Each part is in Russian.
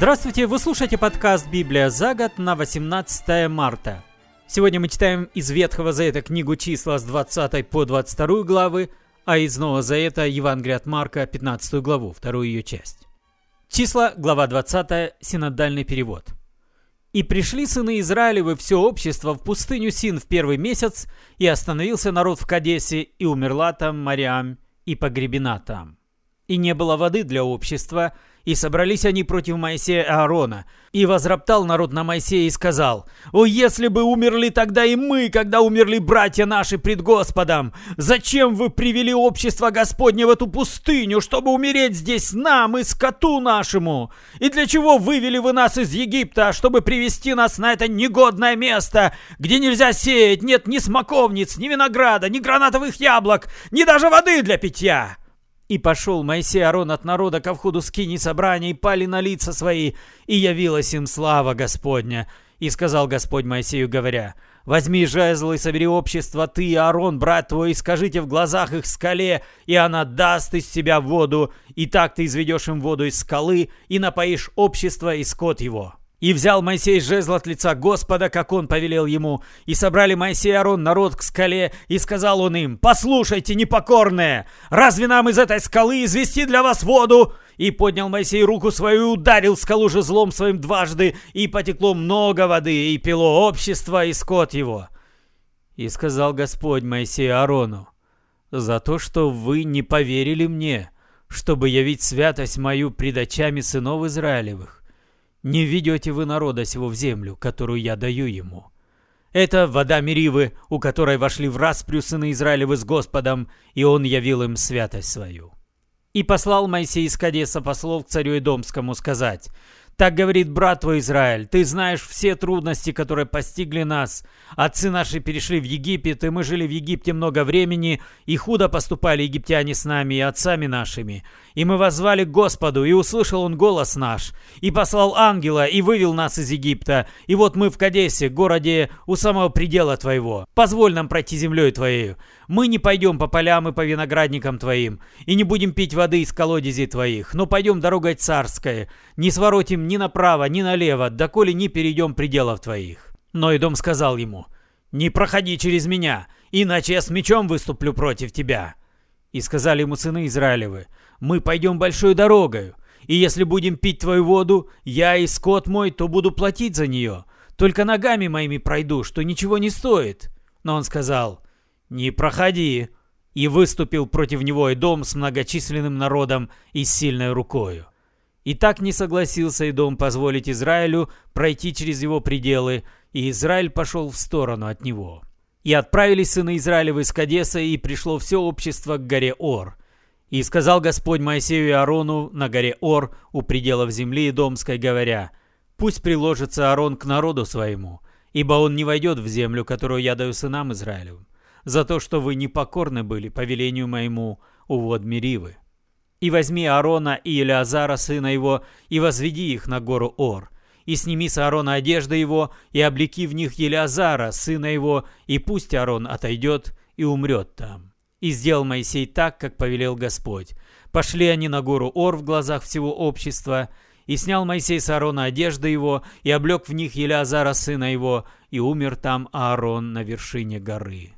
Здравствуйте, вы слушаете подкаст «Библия за год» на 18 марта. Сегодня мы читаем из Ветхого Завета книгу числа с 20 по 22 главы, а из Нового Завета Евангелие от Марка 15 главу, вторую ее часть. Числа, глава 20, синодальный перевод. «И пришли сыны Израилевы все общество в пустыню Син в первый месяц, и остановился народ в Кадесе, и умерла там Мариам, и погребена там. И не было воды для общества, и собрались они против Моисея и Аарона. И возроптал народ на Моисея и сказал, «О, если бы умерли тогда и мы, когда умерли братья наши пред Господом! Зачем вы привели общество Господне в эту пустыню, чтобы умереть здесь нам и скоту нашему? И для чего вывели вы нас из Египта, чтобы привести нас на это негодное место, где нельзя сеять, нет ни смоковниц, ни винограда, ни гранатовых яблок, ни даже воды для питья?» И пошел Моисей Арон от народа ко входу скини собрания, и пали на лица свои, и явилась им слава Господня. И сказал Господь Моисею, говоря, «Возьми жезл и собери общество, ты и Аарон, брат твой, и скажите в глазах их скале, и она даст из себя воду, и так ты изведешь им воду из скалы, и напоишь общество и скот его». И взял Моисей жезл от лица Господа, как он повелел ему. И собрали Моисей и Арон народ к скале, и сказал он им, «Послушайте, непокорные, разве нам из этой скалы извести для вас воду?» И поднял Моисей руку свою и ударил скалу жезлом своим дважды, и потекло много воды, и пило общество, и скот его. И сказал Господь Моисею Аарону, «За то, что вы не поверили мне, чтобы явить святость мою пред очами сынов Израилевых, не ведете вы народа сего в землю, которую я даю ему. Это вода Меривы, у которой вошли в распрю сыны Израилевы с Господом, и он явил им святость свою. И послал Моисей из Кадеса послов к царю Идомскому сказать, так говорит брат твой Израиль, ты знаешь все трудности, которые постигли нас. Отцы наши перешли в Египет, и мы жили в Египте много времени, и худо поступали египтяне с нами и отцами нашими. И мы возвали к Господу, и услышал Он голос наш, и послал ангела, и вывел нас из Египта. И вот мы в Кадесе, городе у самого предела твоего. Позволь нам пройти землей твоею. Мы не пойдем по полям и по виноградникам твоим, и не будем пить воды из колодезей твоих, но пойдем дорогой царской, не своротим ни направо, ни налево, доколе не перейдем пределов твоих». Но Идом сказал ему, «Не проходи через меня, иначе я с мечом выступлю против тебя». И сказали ему сыны Израилевы, «Мы пойдем большой дорогою, и если будем пить твою воду, я и скот мой, то буду платить за нее. Только ногами моими пройду, что ничего не стоит». Но он сказал, «Не проходи!» И выступил против него и дом с многочисленным народом и сильной рукою. И так не согласился и дом позволить Израилю пройти через его пределы, и Израиль пошел в сторону от него. И отправились сыны Израилевы из Кадеса, и пришло все общество к горе Ор. И сказал Господь Моисею и Аарону на горе Ор у пределов земли Домской, говоря, «Пусть приложится Аарон к народу своему, ибо он не войдет в землю, которую я даю сынам Израилевым за то, что вы непокорны были по велению моему у вод Меривы. И возьми Аарона и Елеазара, сына его, и возведи их на гору Ор, и сними с Аарона одежды его, и облеки в них Елеазара, сына его, и пусть Аарон отойдет и умрет там. И сделал Моисей так, как повелел Господь. Пошли они на гору Ор в глазах всего общества, и снял Моисей с Аарона одежды его, и облег в них Елеазара, сына его, и умер там Аарон на вершине горы.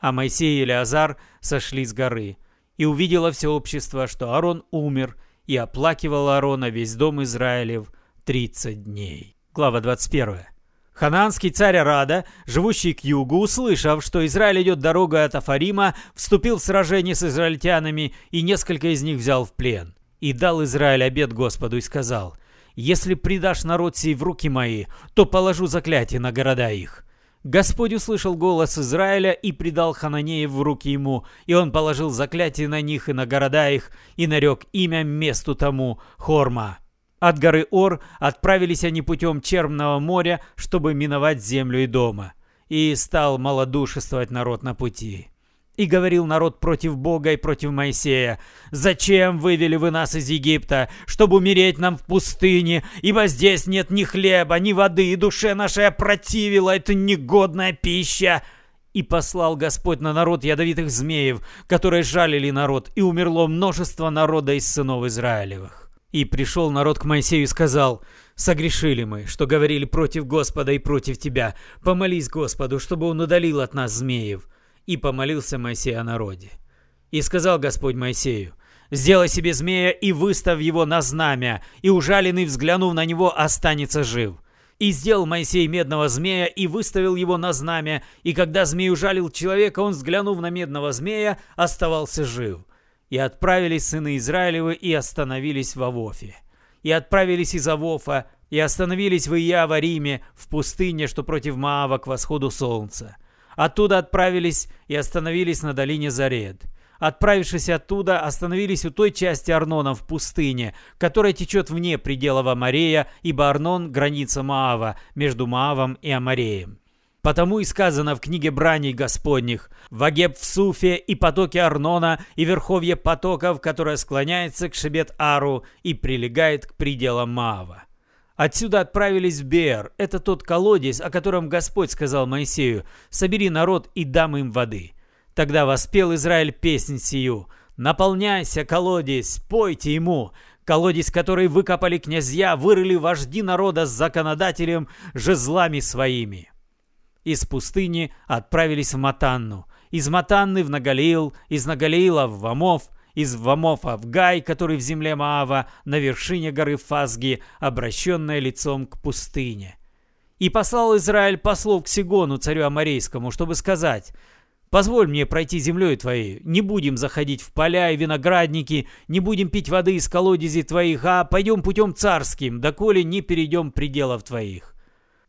А Моисей и Елеазар сошли с горы, и увидело все общество, что Аарон умер, и оплакивал Аарона весь дом Израилев тридцать дней. Глава 21. Ханаанский царь Арада, живущий к югу, услышав, что Израиль идет дорогой от Афарима, вступил в сражение с израильтянами и несколько из них взял в плен. И дал Израиль обед Господу и сказал, «Если предашь народ сей в руки мои, то положу заклятие на города их». Господь услышал голос Израиля и предал Хананеев в руки ему, и он положил заклятие на них и на города их, и нарек имя месту тому Хорма. От горы Ор отправились они путем Черного моря, чтобы миновать землю и дома. И стал малодушествовать народ на пути. И говорил народ против Бога и против Моисея, «Зачем вывели вы нас из Египта, чтобы умереть нам в пустыне, ибо здесь нет ни хлеба, ни воды, и душе нашей опротивила эта негодная пища?» И послал Господь на народ ядовитых змеев, которые жалили народ, и умерло множество народа из сынов Израилевых. И пришел народ к Моисею и сказал, «Согрешили мы, что говорили против Господа и против тебя. Помолись Господу, чтобы он удалил от нас змеев». И помолился Моисей о народе. И сказал Господь Моисею, «Сделай себе змея и выставь его на знамя, и ужаленный, взглянув на него, останется жив». И сделал Моисей медного змея и выставил его на знамя, и когда змей ужалил человека, он, взглянув на медного змея, оставался жив. И отправились сыны Израилевы и остановились в Авофе. И отправились из Авофа, и остановились в Иявариме, в пустыне, что против Маава к восходу солнца. Оттуда отправились и остановились на долине Заред. Отправившись оттуда, остановились у той части Арнона в пустыне, которая течет вне пределов Амарея, ибо Арнон – граница Маава, между Маавом и Амареем. Потому и сказано в книге браней Господних «Вагеб в Суфе и потоке Арнона и верховье потоков, которое склоняется к Шебет-Ару и прилегает к пределам Маава». Отсюда отправились в Беэр. Это тот колодец, о котором Господь сказал Моисею «Собери народ и дам им воды». Тогда воспел Израиль песнь сию «Наполняйся, колодец, пойте ему». Колодец, который выкопали князья, вырыли вожди народа с законодателем жезлами своими. Из пустыни отправились в Матанну, из Матанны в Нагалиил, из Нагалиила в Вамов, из Вамофа в Гай, который в земле Маава, на вершине горы Фазги, обращенная лицом к пустыне. И послал Израиль послов к Сигону, царю Амарейскому, чтобы сказать, «Позволь мне пройти землей твоей, не будем заходить в поля и виноградники, не будем пить воды из колодезей твоих, а пойдем путем царским, доколе не перейдем пределов твоих».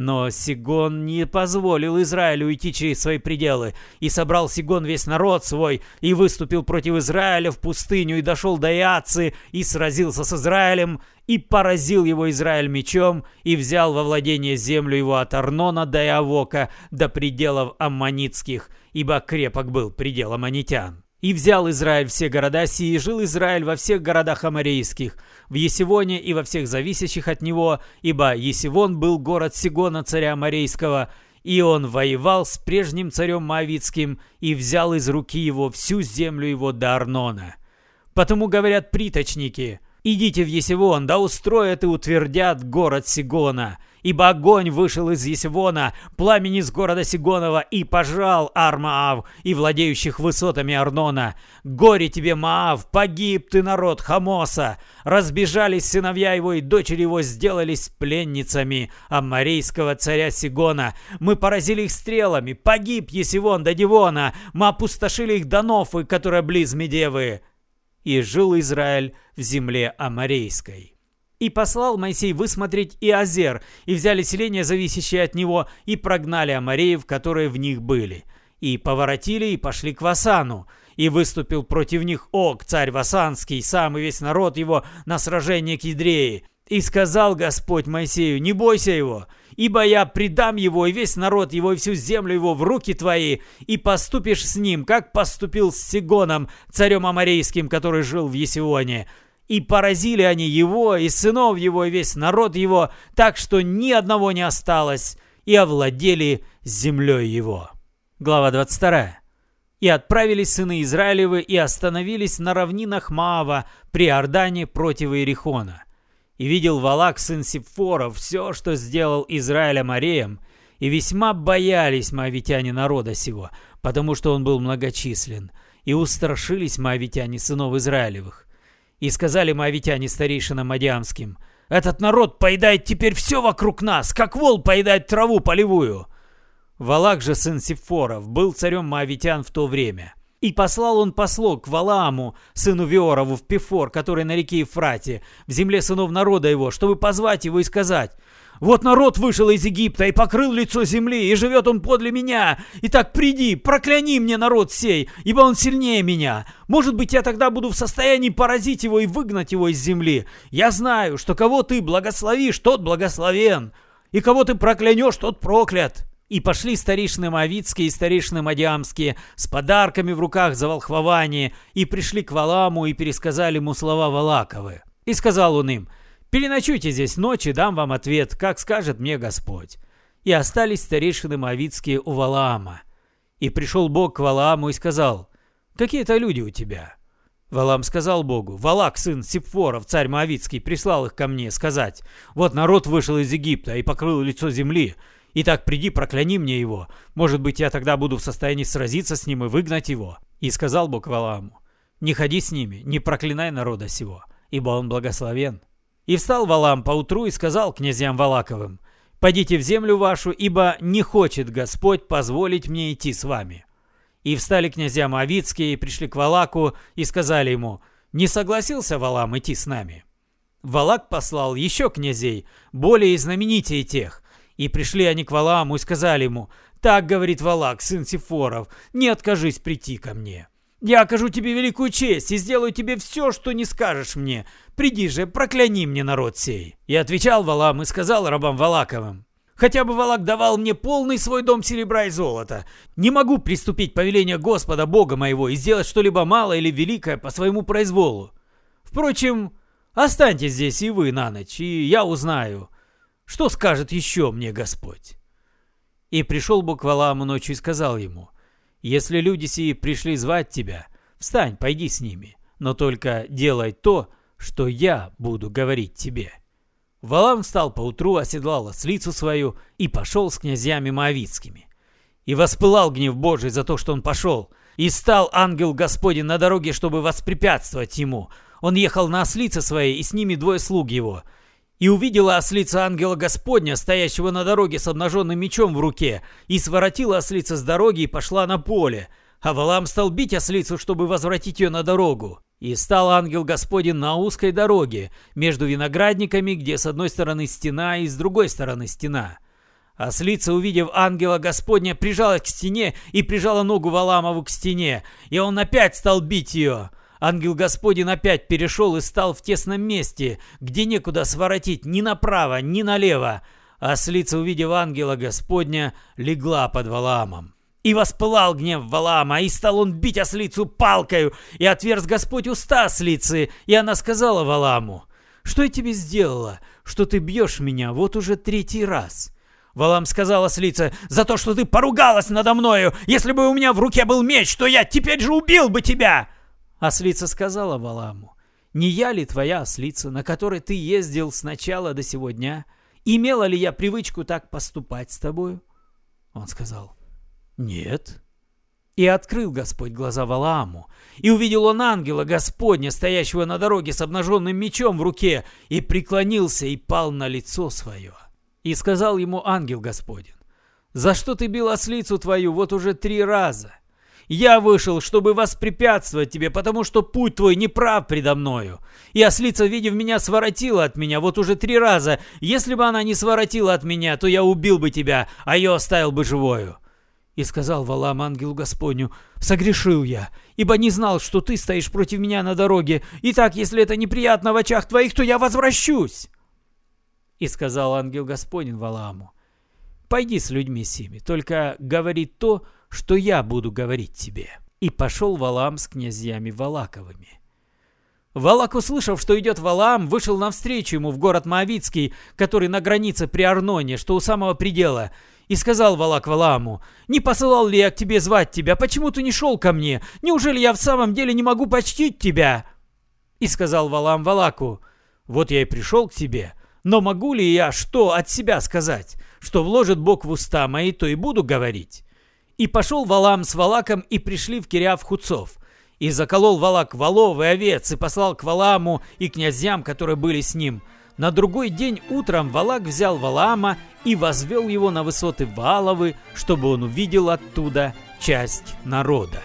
Но Сигон не позволил Израилю уйти через свои пределы, и собрал Сигон весь народ свой, и выступил против Израиля в пустыню, и дошел до Иацы, и сразился с Израилем, и поразил его Израиль мечом, и взял во владение землю его от Арнона до Иавока, до пределов Аммонитских, ибо крепок был предел Аммонитян. И взял Израиль все города сии, и жил Израиль во всех городах амарейских, в Есивоне и во всех зависящих от него, ибо Есивон был город Сигона, царя Амарейского, и он воевал с прежним царем Моавицким и взял из руки его всю землю его до Арнона. Потому говорят приточники, идите в Есивон, да устроят и утвердят город Сигона, ибо огонь вышел из Есивона, пламень из города Сигонова, и пожал Армаав и владеющих высотами Арнона. Горе тебе, Маав, погиб ты, народ Хамоса! Разбежались сыновья его и дочери его сделались пленницами аммарейского царя Сигона. Мы поразили их стрелами, погиб Есивон до Дивона, мы опустошили их до Нофы, которая близ Медевы. И жил Израиль в земле Амарейской. И послал Моисей высмотреть и Азер, и взяли селения, зависящие от него, и прогнали амареев, которые в них были. И поворотили, и пошли к Васану. И выступил против них Ог, царь Васанский, сам и весь народ его на сражение к Идрее. И сказал Господь Моисею, не бойся его, ибо я предам его и весь народ его и всю землю его в руки твои, и поступишь с ним, как поступил с Сигоном, царем Амарейским, который жил в Есионе. И поразили они его, и сынов его, и весь народ его, так что ни одного не осталось, и овладели землей его. Глава 22. И отправились сыны Израилевы и остановились на равнинах Маава при Ордане против Иерихона. И видел Валак, сын Сипфора, все, что сделал Израиля Мареем, и весьма боялись моавитяне народа сего, потому что он был многочислен, и устрашились моавитяне сынов Израилевых. И сказали моавитяне старейшинам Мадиамским, «Этот народ поедает теперь все вокруг нас, как вол поедает траву полевую». Валак же, сын Сифоров, был царем моавитян в то время. И послал он послог к Валааму, сыну Виорову, в Пифор, который на реке Ефрате, в земле сынов народа его, чтобы позвать его и сказать, вот народ вышел из Египта и покрыл лицо земли, и живет он подле меня. Итак, приди, прокляни мне народ сей, ибо он сильнее меня. Может быть, я тогда буду в состоянии поразить его и выгнать его из земли. Я знаю, что кого ты благословишь, тот благословен, и кого ты проклянешь, тот проклят». И пошли старейшины Моавицкие и старейшины Мадиамские с подарками в руках за волхвование, и пришли к Валаму и пересказали ему слова Валаковы. И сказал он им, Переночуйте здесь ночь и дам вам ответ, как скажет мне Господь. И остались старейшины Моавицкие у Валаама. И пришел Бог к Валааму и сказал, какие это люди у тебя? Валам сказал Богу, «Валак, сын Сипфоров, царь Моавицкий, прислал их ко мне сказать, вот народ вышел из Египта и покрыл лицо земли. Итак, приди, прокляни мне его. Может быть, я тогда буду в состоянии сразиться с ним и выгнать его». И сказал Бог Валааму, «Не ходи с ними, не проклинай народа сего, ибо он благословен». И встал Валам поутру и сказал князьям Валаковым, «Пойдите в землю вашу, ибо не хочет Господь позволить мне идти с вами». И встали князья Моавицкие и пришли к Валаку и сказали ему, «Не согласился Валам идти с нами?» Валак послал еще князей, более знаменитее тех, и пришли они к Валааму и сказали ему, «Так, — говорит Валак, сын Сифоров, — не откажись прийти ко мне. Я окажу тебе великую честь и сделаю тебе все, что не скажешь мне. Приди же, прокляни мне народ сей». И отвечал Валам и сказал рабам Валаковым, Хотя бы Валак давал мне полный свой дом серебра и золота. Не могу приступить повеление Господа, Бога моего, и сделать что-либо малое или великое по своему произволу. Впрочем, останьтесь здесь и вы на ночь, и я узнаю, что скажет еще мне Господь. И пришел Бог Валааму ночью и сказал ему, «Если люди сии пришли звать тебя, встань, пойди с ними, но только делай то, что я буду говорить тебе». Валам встал поутру, оседлал ослицу свою и пошел с князьями Моавицкими. И воспылал гнев Божий за то, что он пошел. И стал ангел Господень на дороге, чтобы воспрепятствовать ему. Он ехал на ослице своей, и с ними двое слуг его. И увидела ослица ангела Господня, стоящего на дороге с обнаженным мечом в руке, и своротила ослица с дороги и пошла на поле. А Валам стал бить ослицу, чтобы возвратить ее на дорогу. И стал ангел Господень на узкой дороге, между виноградниками, где с одной стороны стена и с другой стороны стена. Ослица, увидев ангела Господня, прижалась к стене и прижала ногу Валамову к стене, и он опять стал бить ее. Ангел Господень опять перешел и стал в тесном месте, где некуда своротить ни направо, ни налево. Ослица, увидев ангела Господня, легла под Валаамом. И воспылал гнев Валаама, и стал он бить ослицу палкою, и отверз Господь уста ослицы, и она сказала Валааму, «Что я тебе сделала, что ты бьешь меня вот уже третий раз?» Валам сказал ослице, «За то, что ты поругалась надо мною! Если бы у меня в руке был меч, то я теперь же убил бы тебя!» Ослица сказала Валаму, «Не я ли твоя ослица, на которой ты ездил с начала до сегодня? Имела ли я привычку так поступать с тобою?» Он сказал, «Нет». И открыл Господь глаза Валааму, и увидел он ангела Господня, стоящего на дороге с обнаженным мечом в руке, и преклонился и пал на лицо свое. И сказал ему ангел Господень, «За что ты бил ослицу твою вот уже три раза? Я вышел, чтобы воспрепятствовать тебе, потому что путь твой неправ предо мною. И ослица, видев меня, своротила от меня вот уже три раза. Если бы она не своротила от меня, то я убил бы тебя, а ее оставил бы живою». И сказал Валам ангелу Господню, «Согрешил я, ибо не знал, что ты стоишь против меня на дороге. Итак, если это неприятно в очах твоих, то я возвращусь». И сказал ангел Господень Валааму, «Пойди с людьми сими, только говори то, что я буду говорить тебе». И пошел Валаам с князьями Валаковыми. Валак, услышав, что идет Валаам, вышел навстречу ему в город Моавицкий, который на границе при Арноне, что у самого предела, и сказал Валак Валааму, «Не посылал ли я к тебе звать тебя? Почему ты не шел ко мне? Неужели я в самом деле не могу почтить тебя?» И сказал Валаам Валаку, «Вот я и пришел к тебе, но могу ли я что от себя сказать? Что вложит Бог в уста мои, то и буду говорить». И пошел Валам с Валаком и пришли в Кириав Хуцов. И заколол Валак волов овец и послал к Валааму и князьям, которые были с ним – на другой день утром Валак взял Валаама и возвел его на высоты Вааловы, чтобы он увидел оттуда часть народа.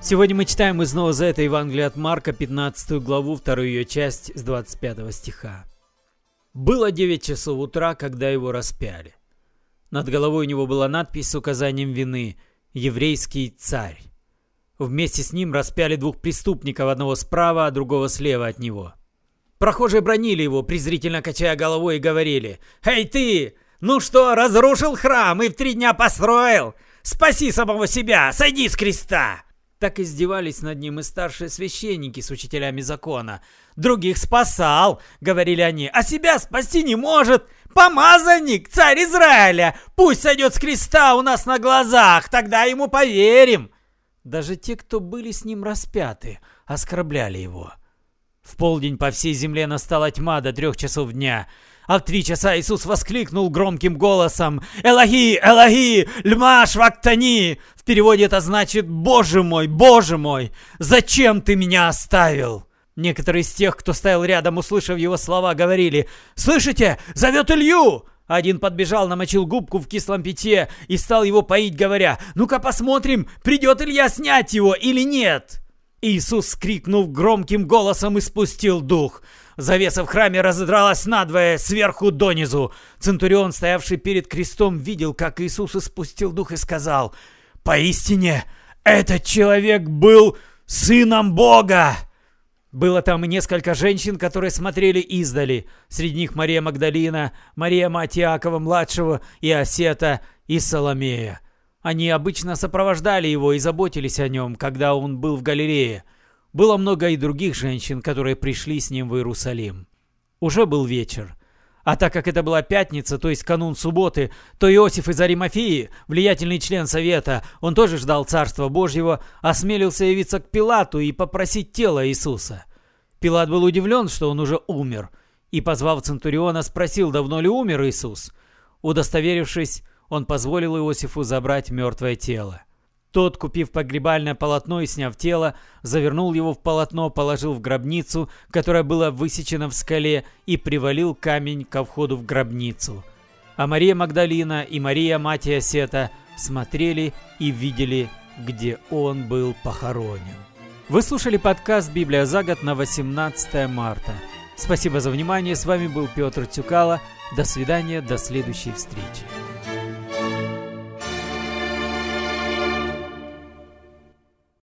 Сегодня мы читаем из Нового Завета Евангелия от Марка, 15 главу, вторую ее часть с 25 стиха. Было 9 часов утра, когда его распяли. Над головой у него была надпись с указанием вины «Еврейский царь». Вместе с ним распяли двух преступников, одного справа, а другого слева от него. Прохожие бронили его, презрительно качая головой, и говорили «Эй ты! Ну что, разрушил храм и в три дня построил? Спаси самого себя! Сойди с креста!» Так издевались над ним и старшие священники с учителями закона. «Других спасал!» — говорили они. «А себя спасти не может! Помазанник, царь Израиля! Пусть сойдет с креста у нас на глазах, тогда ему поверим!» Даже те, кто были с ним распяты, оскорбляли его. В полдень по всей земле настала тьма до трех часов дня. А в три часа Иисус воскликнул громким голосом «Элохи, Элохи, льмаш вактани!» В переводе это значит «Боже мой, Боже мой, зачем ты меня оставил?» Некоторые из тех, кто стоял рядом, услышав его слова, говорили «Слышите, зовет Илью!» Один подбежал, намочил губку в кислом питье и стал его поить, говоря «Ну-ка посмотрим, придет Илья снять его или нет!» Иисус, крикнув громким голосом, испустил дух. Завеса в храме разодралась надвое, сверху донизу. Центурион, стоявший перед крестом, видел, как Иисус испустил дух и сказал «Поистине, этот человек был сыном Бога!» Было там и несколько женщин, которые смотрели издали. Среди них Мария Магдалина, Мария мать Иакова-младшего, и Осета, и Соломея. Они обычно сопровождали его и заботились о нем, когда он был в Галилее. Было много и других женщин, которые пришли с ним в Иерусалим. Уже был вечер. А так как это была пятница, то есть канун субботы, то Иосиф из Аримафии, влиятельный член совета, он тоже ждал Царства Божьего, осмелился явиться к Пилату и попросить тело Иисуса. Пилат был удивлен, что он уже умер, и, позвав Центуриона, спросил, давно ли умер Иисус. Удостоверившись, он позволил Иосифу забрать мертвое тело. Тот, купив погребальное полотно и сняв тело, завернул его в полотно, положил в гробницу, которая была высечена в скале, и привалил камень ко входу в гробницу. А Мария Магдалина и Мария, мать Иосета, смотрели и видели, где он был похоронен. Вы слушали подкаст «Библия за год» на 18 марта. Спасибо за внимание, с вами был Петр Тюкало. До свидания, до следующей встречи.